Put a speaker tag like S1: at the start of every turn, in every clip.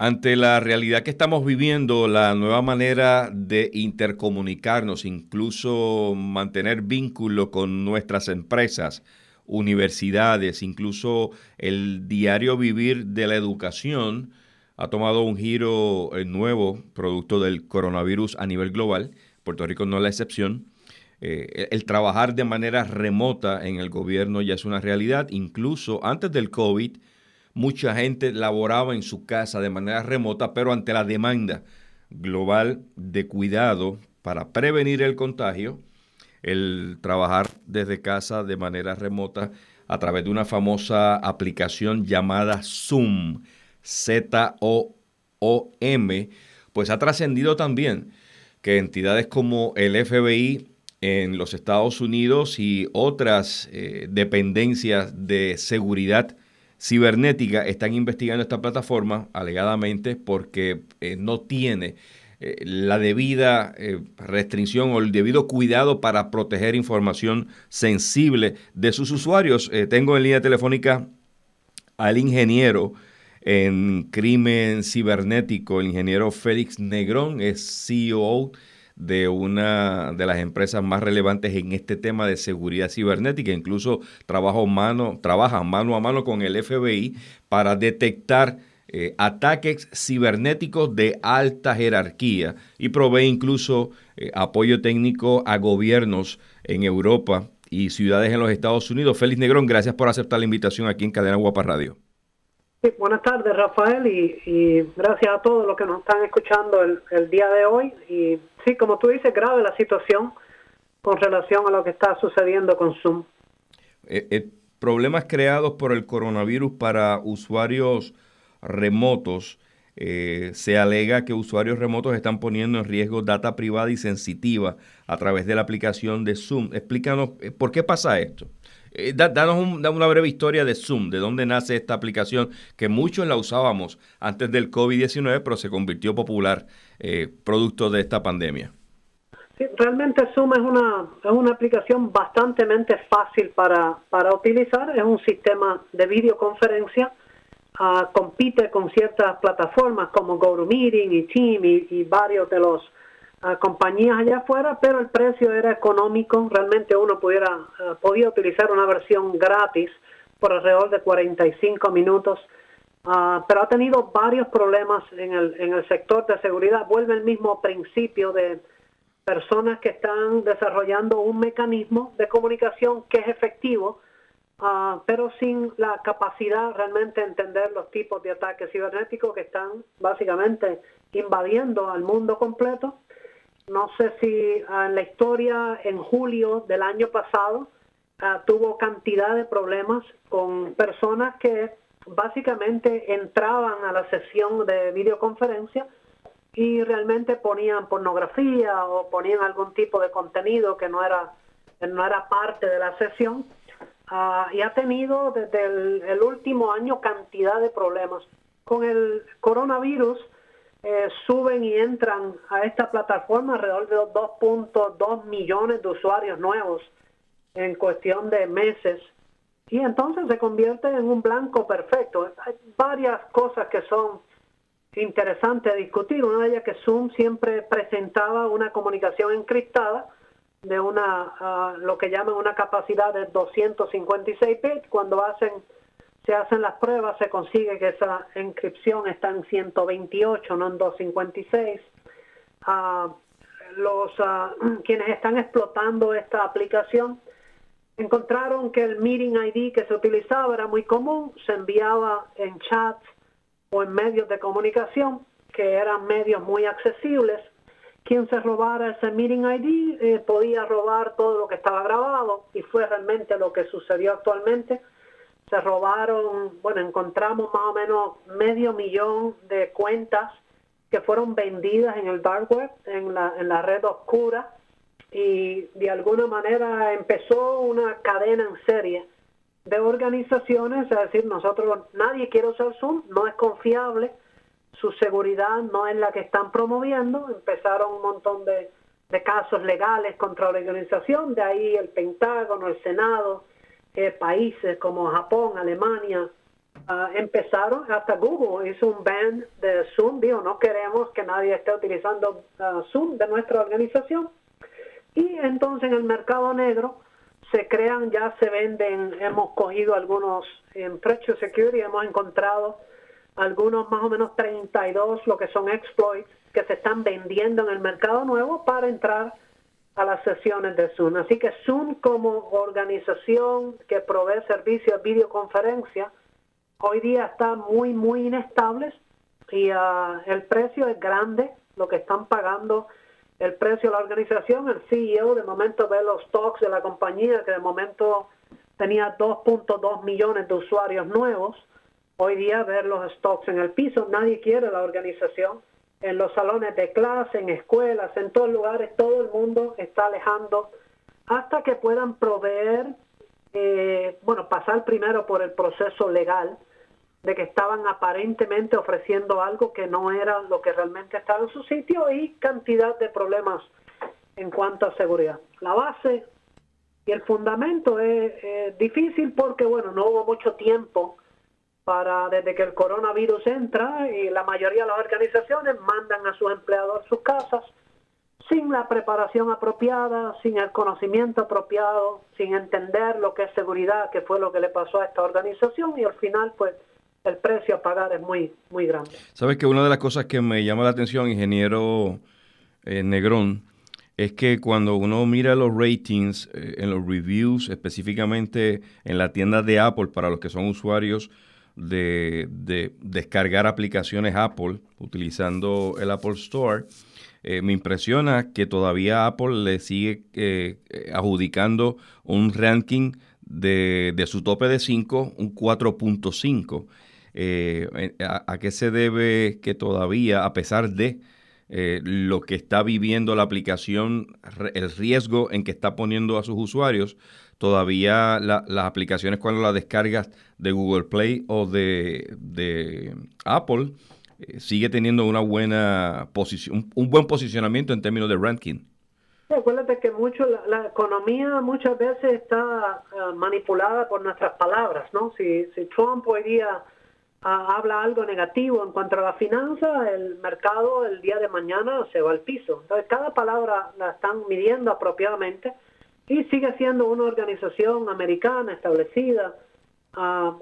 S1: Ante la realidad que estamos viviendo, la nueva manera de intercomunicarnos, incluso mantener vínculo con nuestras empresas, universidades, incluso el diario vivir de la educación, ha tomado un giro eh, nuevo producto del coronavirus a nivel global. Puerto Rico no es la excepción. Eh, el trabajar de manera remota en el gobierno ya es una realidad. Incluso antes del COVID, mucha gente laboraba en su casa de manera remota, pero ante la demanda global de cuidado para prevenir el contagio, el trabajar desde casa de manera remota a través de una famosa aplicación llamada Zoom, Z-O-O-M, pues ha trascendido también que entidades como el FBI en los Estados Unidos y otras eh, dependencias de seguridad cibernética están investigando esta plataforma alegadamente porque eh, no tiene eh, la debida eh, restricción o el debido cuidado para proteger información sensible de sus usuarios. tengo en línea telefónica al ingeniero en crimen cibernético, el ingeniero Félix Negrón, es CEO de una de las empresas más relevantes en este tema de seguridad cibernética. Incluso trabaja mano, trabaja mano a mano con el FBI para detectar eh, ataques cibernéticos de alta jerarquía y provee incluso eh, apoyo técnico a gobiernos en Europa y ciudades en los Estados Unidos. Félix Negrón, gracias por aceptar la invitación aquí en Cadena Guapa Radio.
S2: Buenas tardes, Rafael, y, gracias a todos los que nos están escuchando el, día de hoy. Y sí, como tú dices, grave la situación con relación a lo que está sucediendo con Zoom.
S1: Eh, eh, problemas creados por el coronavirus para usuarios remotos. Eh, se alega que usuarios remotos están poniendo en riesgo data privada y sensitiva a través de la aplicación de Zoom. Explícanos por qué pasa esto. danos una breve historia de Zoom, de dónde nace esta aplicación, que muchos la usábamos antes del COVID-19, pero se convirtió popular eh, producto de esta pandemia?
S2: realmente Zoom es una, es una aplicación bastante fácil para, para utilizar. Es un sistema de videoconferencia. Ah, compite con ciertas plataformas como GoToMeeting y Team y, varios de los ah, compañías allá afuera, pero el precio era económico. Realmente uno pudiera ah, podía utilizar una versión gratis por alrededor de 45 minutos pero ha tenido varios problemas en el, en el sector de seguridad. Vuelve el mismo principio de personas que están desarrollando un mecanismo de comunicación que es efectivo, ah, pero sin la capacidad realmente de entender los tipos de ataques cibernéticos que están básicamente invadiendo al mundo completo. No sé si ah, en la historia, en julio del año pasado, tuvo cantidad de problemas con personas que básicamente entraban a la sesión de videoconferencia y realmente ponían pornografía o ponían algún tipo de contenido que no era, no era parte de la sesión. Ah, y ha tenido desde el, último año cantidad de problemas. Con el coronavirus eh, suben y entran a esta plataforma alrededor de 2.2 millones de usuarios nuevos en cuestión de meses y entonces se convierte en un blanco perfecto. Hay varias cosas que son interesantes a discutir. Una de ellas que Zoom siempre presentaba una comunicación encriptada de una ah, lo que llaman una capacidad de 256 bits. Cuando hacen se hacen las pruebas se consigue que esa encripción está en 128, no en 256. Ah, los ah, quienes están explotando esta aplicación encontraron que el meeting ID que se utilizaba era muy común, se enviaba en chats o en medios de comunicación, que eran medios muy accesibles. Quien se robara ese meeting ID eh, podía robar todo lo que estaba grabado y fue realmente lo que sucedió actualmente. Se robaron, bueno, encontramos más o menos medio millón de cuentas que fueron vendidas en el dark web, en la, en la red oscura y de alguna manera empezó una cadena en serie de organizaciones, es decir, nosotros, nadie quiere usar Zoom, no es confiable, su seguridad no es la que están promoviendo, empezaron un montón de, casos legales contra la organización, de ahí el Pentágono, el Senado, eh, países como Japón, Alemania, Ah, empezaron, hasta Google hizo un ban de Zoom, dijo, no queremos que nadie esté utilizando ah, Zoom de nuestra organización. Y entonces en el mercado negro se crean, ya se venden, hemos cogido algunos en Treasure Security, hemos encontrado algunos más o menos 32, lo que son exploits, que se están vendiendo en el mercado nuevo para entrar a las sesiones de Zoom. Así que Zoom como organización que provee servicios de videoconferencia, hoy día está muy, muy inestable y ah, el precio es grande, lo que están pagando el precio de la organización. El CEO de momento ve los stocks de la compañía, que de momento tenía 2.2 millones de usuarios nuevos. Hoy día ver los stocks en el piso, nadie quiere la organización. En los salones de clase, en escuelas, en todos lugares, todo el mundo está alejando hasta que puedan proveer, eh, bueno, pasar primero por el proceso legal de que estaban aparentemente ofreciendo algo que no era lo que realmente estaba en su sitio y cantidad de problemas en cuanto a seguridad. La base y el fundamento es, difícil porque, bueno, no hubo mucho tiempo para, desde que el coronavirus entra y la mayoría de las organizaciones mandan a sus empleados a sus casas sin la preparación apropiada, sin el conocimiento apropiado, sin entender lo que es seguridad, que fue lo que le pasó a esta organización y al final, pues, el precio a pagar es muy, muy grande.
S1: Sabes que una de las cosas que me llama la atención, ingeniero eh, Negrón, es que cuando uno mira los ratings eh, en los reviews, específicamente en la tienda de Apple, para los que son usuarios de, descargar aplicaciones Apple utilizando el Apple Store, eh, me impresiona que todavía Apple le sigue adjudicando un ranking de, de, su tope de 5, un 4.5. Eh, a, qué se debe que todavía, a pesar de eh, lo que está viviendo la aplicación, el riesgo en que está poniendo a sus usuarios, todavía las aplicaciones cuando las descargas de Google Play o de, Apple, eh, sigue teniendo una buena posición, un buen posicionamiento en términos de ranking.
S2: acuérdate que mucho la, economía muchas veces está manipulada por nuestras palabras, ¿no? Si, si Trump hoy día habla algo negativo en cuanto a la finanza, el mercado el día de mañana se va al piso. Entonces, cada palabra la están midiendo apropiadamente y sigue siendo una organización americana establecida, uh,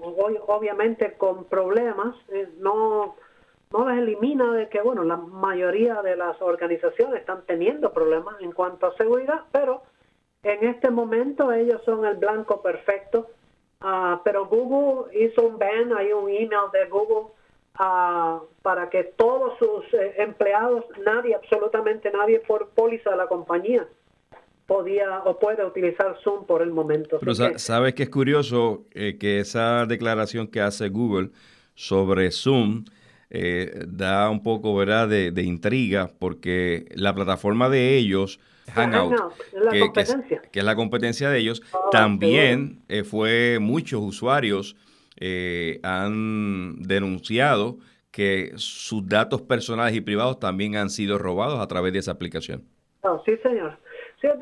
S2: obviamente con problemas, eh, no, no les elimina de que, bueno, la mayoría de las organizaciones están teniendo problemas en cuanto a seguridad, pero en este momento ellos son el blanco perfecto. Ah, pero Google hizo un ban, hay un email de Google uh, para que todos sus eh, empleados, nadie, absolutamente nadie por póliza de la compañía podía o puede utilizar Zoom por el momento.
S1: Pero sabes que es curioso eh, que esa declaración que hace Google sobre Zoom eh, da un poco ¿verdad? De, de intriga porque la plataforma de ellos Hangout, que, es, la competencia de ellos, ah, también eh, fue muchos usuarios eh, han denunciado que sus datos personales y privados también han sido robados a través de esa aplicación.
S2: Ah, sí, señor.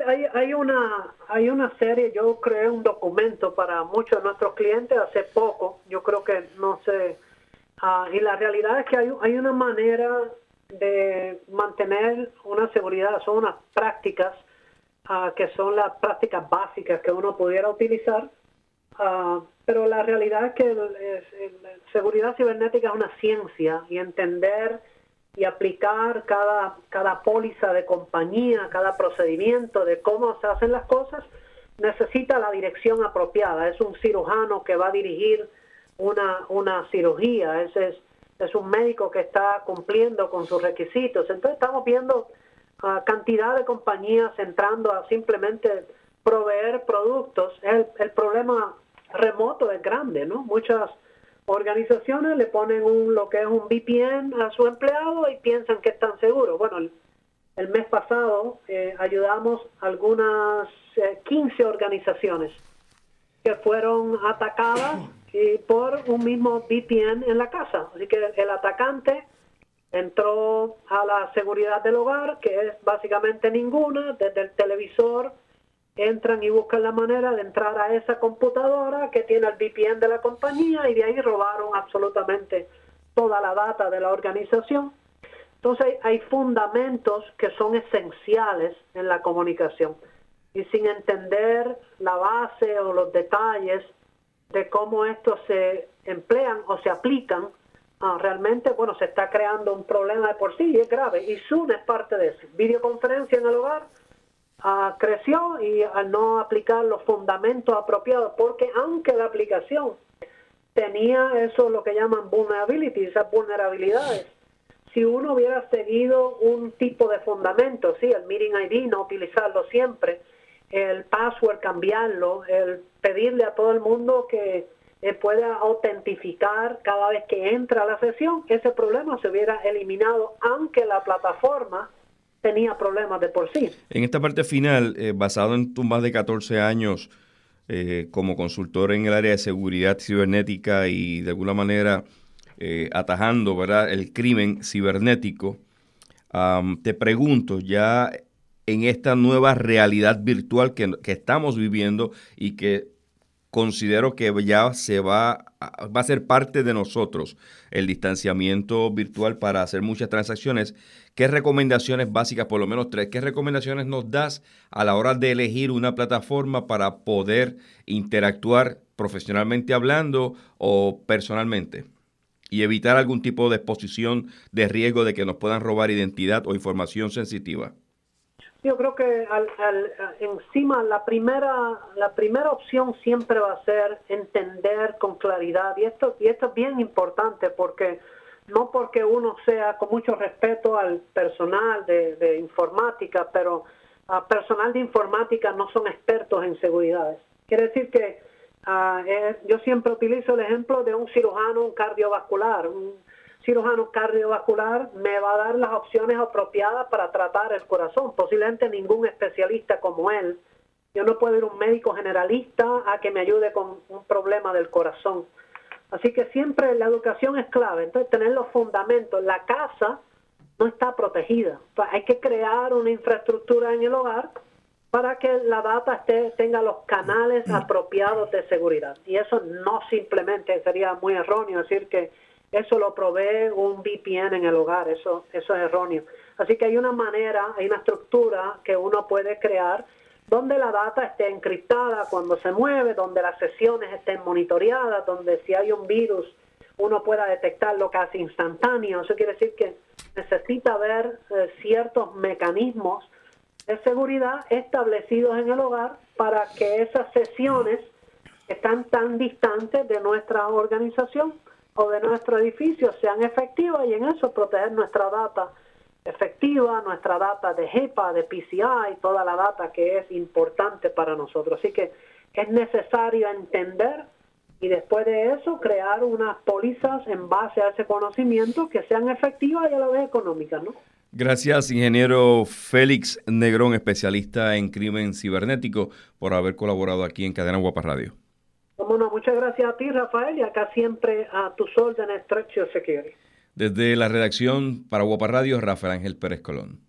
S2: Hay, hay, una, hay una serie, yo creé un documento para muchos de nuestros clientes hace poco, yo creo que no sé, ah, y la realidad es que hay, hay una manera de mantener una seguridad, son unas prácticas ah, que son las prácticas básicas que uno pudiera utilizar, ah, pero la realidad es que seguridad cibernética es una ciencia y entender y aplicar cada, cada póliza de compañía, cada procedimiento de cómo se hacen las cosas, necesita la dirección apropiada. Es un cirujano que va a dirigir una, una cirugía, ese es es un médico que está cumpliendo con sus requisitos. Entonces estamos viendo uh, cantidad de compañías entrando a simplemente proveer productos. El, el problema remoto es grande, ¿no? Muchas organizaciones le ponen un, lo que es un VPN a su empleado y piensan que están seguros. Bueno, el, mes pasado eh, ayudamos algunas 15 eh, organizaciones que fueron atacadas por un mismo VPN en la casa. Así que el atacante entró a la seguridad del hogar, que es básicamente ninguna, desde el televisor entran y buscan la manera de entrar a esa computadora que tiene el VPN de la compañía y de ahí robaron absolutamente toda la data de la organización. Entonces hay fundamentos que son esenciales en la comunicación y sin entender la base o los detalles de cómo estos se emplean o se aplican, ah, realmente, bueno, se está creando un problema de por sí y es grave. Y Zoom es parte de eso. Videoconferencia en el hogar ah, creció y al no aplicar los fundamentos apropiados, porque aunque la aplicación tenía eso, lo que llaman vulnerability, esas vulnerabilidades, si uno hubiera seguido un tipo de fundamento, sí, el meeting ID, no utilizarlo siempre, el password cambiarlo, el pedirle a todo el mundo que eh, pueda autentificar cada vez que entra a la sesión, ese problema se hubiera eliminado, aunque la plataforma tenía problemas de por sí.
S1: En esta parte final, eh, basado en tus más de 14 años eh, como consultor en el área de seguridad cibernética y de alguna manera atajando ¿verdad? el crimen cibernético, te pregunto, ya en esta nueva realidad virtual que, estamos viviendo y que considero que ya se va, va a ser parte de nosotros el distanciamiento virtual para hacer muchas transacciones. ¿Qué recomendaciones básicas, por lo menos tres, qué recomendaciones nos das a la hora de elegir una plataforma para poder interactuar profesionalmente hablando o personalmente? Y evitar algún tipo de exposición de riesgo de que nos puedan robar identidad o información sensitiva.
S2: Yo creo que al, encima la primera la primera opción siempre va a ser entender con claridad y esto y esto es bien importante porque no porque uno sea con mucho respeto al personal de, informática, pero a personal de informática no son expertos en seguridad. Quiere decir que ah, eh, yo siempre utilizo el ejemplo de un cirujano, un cardiovascular, cirujano cardiovascular me va a dar las opciones apropiadas para tratar el corazón. Posiblemente ningún especialista como él. Yo no puedo ir a un médico generalista a que me ayude con un problema del corazón. Así que siempre la educación es clave. Entonces, tener los fundamentos. La casa no está protegida. hay que crear una infraestructura en el hogar para que la data esté, tenga los canales apropiados de seguridad. Y eso no simplemente sería muy erróneo decir que eso lo provee un VPN en el hogar, eso, eso es erróneo. Así que hay una manera, hay una estructura que uno puede crear donde la data esté encriptada cuando se mueve, donde las sesiones estén monitoreadas, donde si hay un virus uno pueda detectarlo casi instantáneo. Eso quiere decir que necesita ver eh, ciertos mecanismos de seguridad establecidos en el hogar para que esas sesiones están tan distantes de nuestra organización o de nuestro edificio sean efectivas y en eso proteger nuestra data efectiva, nuestra data de HIPAA, de PCI, toda la data que es importante para nosotros. Así que es necesario entender y después de eso crear unas pólizas en base a ese conocimiento que sean efectivas y a la vez económicas, ¿no?
S1: Gracias, ingeniero Félix Negrón, especialista en crimen cibernético, por haber colaborado aquí en Cadena Guapa Radio.
S2: Muchas gracias a ti, Rafael, y acá siempre a tus órdenes, Stretch Security.
S1: Desde la redacción para Guapa Radio, Rafael Ángel Pérez Colón.